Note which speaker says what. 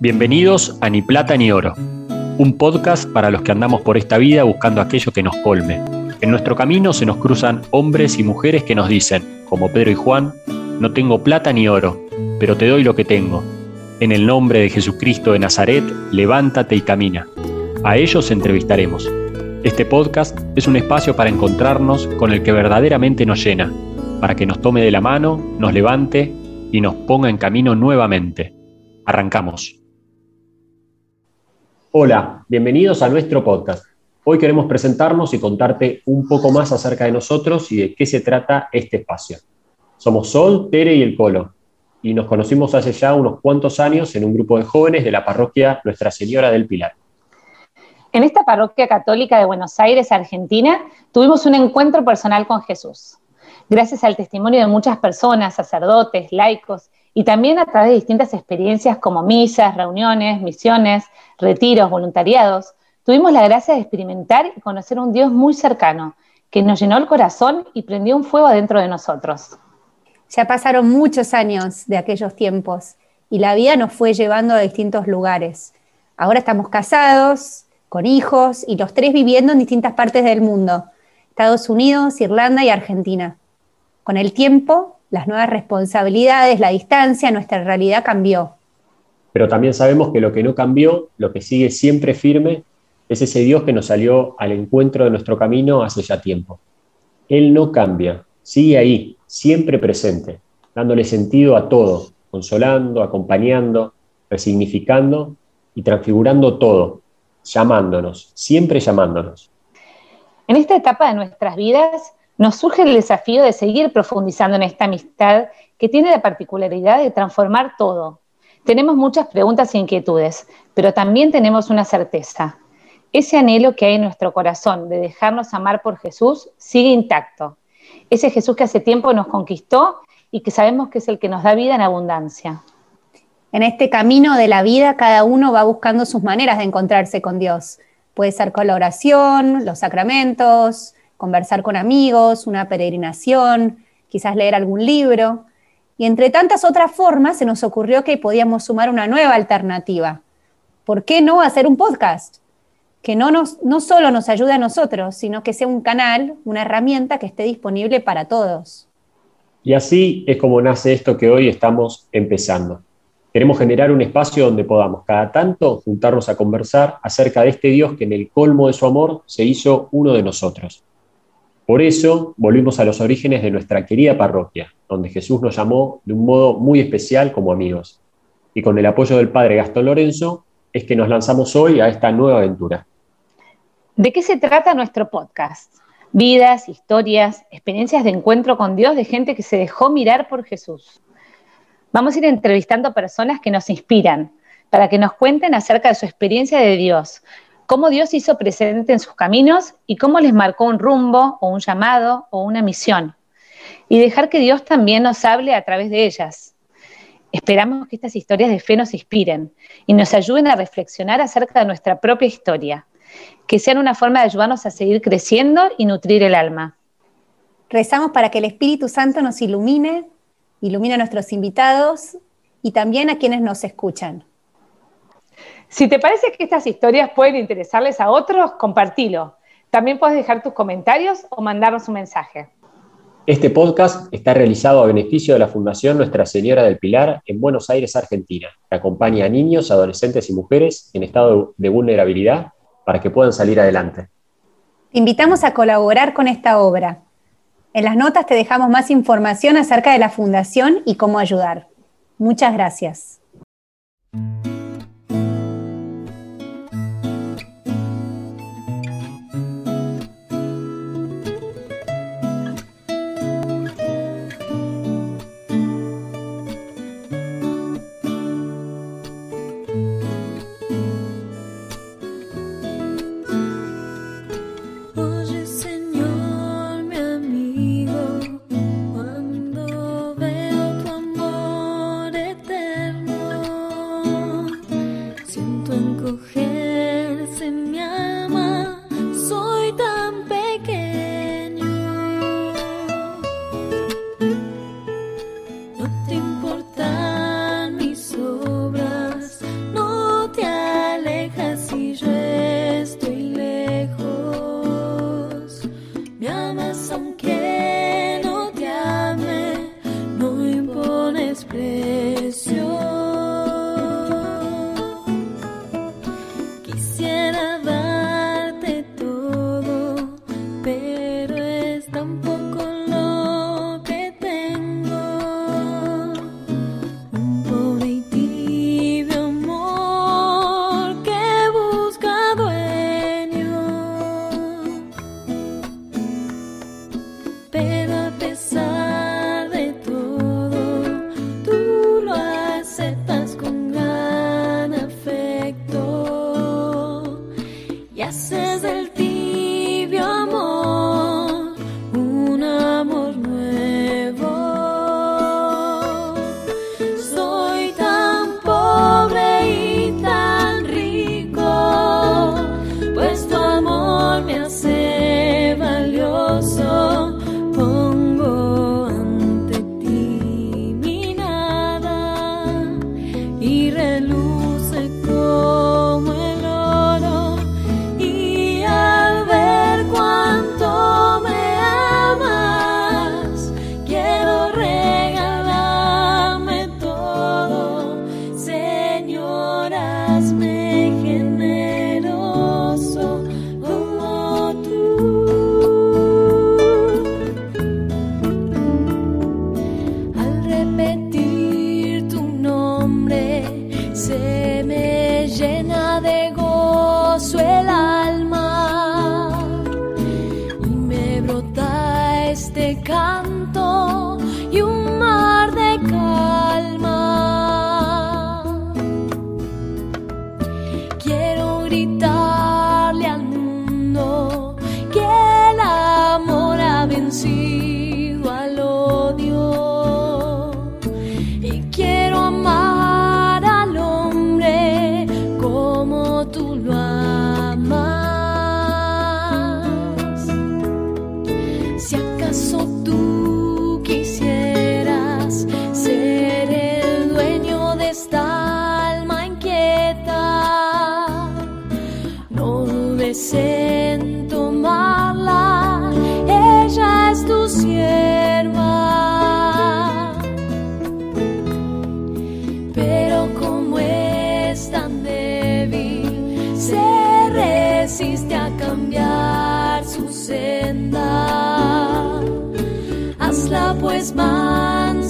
Speaker 1: Bienvenidos a Ni Plata ni Oro, un podcast para los que andamos por esta vida buscando aquello que nos colme. En nuestro camino se nos cruzan hombres y mujeres que nos dicen, como Pedro y Juan, no tengo plata ni oro, pero te doy lo que tengo. En el nombre de Jesucristo de Nazaret, levántate y camina. A ellos entrevistaremos. Este podcast es un espacio para encontrarnos con el que verdaderamente nos llena, para que nos tome de la mano, nos levante y nos ponga en camino nuevamente. Arrancamos. Hola, bienvenidos a nuestro podcast. Hoy queremos presentarnos y contarte un poco más acerca de nosotros y de qué se trata este espacio. Somos Sol, Tere y el Colo, y nos conocimos hace ya unos cuantos años en un grupo de jóvenes de la parroquia Nuestra Señora del Pilar.
Speaker 2: En esta parroquia católica de Buenos Aires, Argentina, tuvimos un encuentro personal con Jesús. Gracias al testimonio de muchas personas, sacerdotes, laicos y también a través de distintas experiencias como misas, reuniones, misiones, retiros, voluntariados, tuvimos la gracia de experimentar y conocer un Dios muy cercano, que nos llenó el corazón y prendió un fuego dentro de nosotros.
Speaker 3: Ya pasaron muchos años de aquellos tiempos y la vida nos fue llevando a distintos lugares. Ahora estamos casados, con hijos y los tres viviendo en distintas partes del mundo, Estados Unidos, Irlanda y Argentina. Con el tiempo las nuevas responsabilidades, la distancia, nuestra realidad cambió.
Speaker 1: Pero también sabemos que lo que no cambió, lo que sigue siempre firme, es ese Dios que nos salió al encuentro de nuestro camino hace ya tiempo. Él no cambia, sigue ahí, siempre presente, dándole sentido a todo, consolando, acompañando, resignificando y transfigurando todo, llamándonos, siempre llamándonos.
Speaker 2: En esta etapa de nuestras vidas, nos surge el desafío de seguir profundizando en esta amistad que tiene la particularidad de transformar todo. Tenemos muchas preguntas e inquietudes, pero también tenemos una certeza. Ese anhelo que hay en nuestro corazón de dejarnos amar por Jesús sigue intacto. Ese Jesús que hace tiempo nos conquistó y que sabemos que es el que nos da vida en abundancia.
Speaker 3: En este camino de la vida, cada uno va buscando sus maneras de encontrarse con Dios. Puede ser con la oración, los sacramentos, conversar con amigos, una peregrinación, quizás leer algún libro. Y entre tantas otras formas se nos ocurrió que podíamos sumar una nueva alternativa. ¿Por qué no hacer un podcast? Que no, no solo nos ayude a nosotros, sino que sea un canal, una herramienta que esté disponible para todos.
Speaker 1: Y así es como nace esto que hoy estamos empezando. Queremos generar un espacio donde podamos cada tanto juntarnos a conversar acerca de este Dios que en el colmo de su amor se hizo uno de nosotros. Por eso volvimos a los orígenes de nuestra querida parroquia, donde Jesús nos llamó de un modo muy especial como amigos. Y con el apoyo del Padre Gastón Lorenzo es que nos lanzamos hoy a esta nueva aventura.
Speaker 2: ¿De qué se trata nuestro podcast? Vidas, historias, experiencias de encuentro con Dios de gente que se dejó mirar por Jesús. Vamos a ir entrevistando personas que nos inspiran, para que nos cuenten acerca de su experiencia de Dios, cómo Dios hizo presente en sus caminos y cómo les marcó un rumbo o un llamado o una misión. Y dejar que Dios también nos hable a través de ellas. Esperamos que estas historias de fe nos inspiren y nos ayuden a reflexionar acerca de nuestra propia historia, que sean una forma de ayudarnos a seguir creciendo y nutrir el alma.
Speaker 3: Rezamos para que el Espíritu Santo nos ilumine, ilumine a nuestros invitados y también a quienes nos escuchan.
Speaker 2: Si te parece que estas historias pueden interesarles a otros, compartilo. También puedes dejar tus comentarios o mandarnos un mensaje.
Speaker 1: Este podcast está realizado a beneficio de la Fundación Nuestra Señora del Pilar en Buenos Aires, Argentina, que acompaña a niños, adolescentes y mujeres en estado de vulnerabilidad para que puedan salir adelante.
Speaker 3: Te invitamos a colaborar con esta obra. En las notas te dejamos más información acerca de la Fundación y cómo ayudar. Muchas gracias.
Speaker 4: presento mala, ella es tu sierva. Pero como es tan débil, se resiste a cambiar su senda. Hazla pues mansa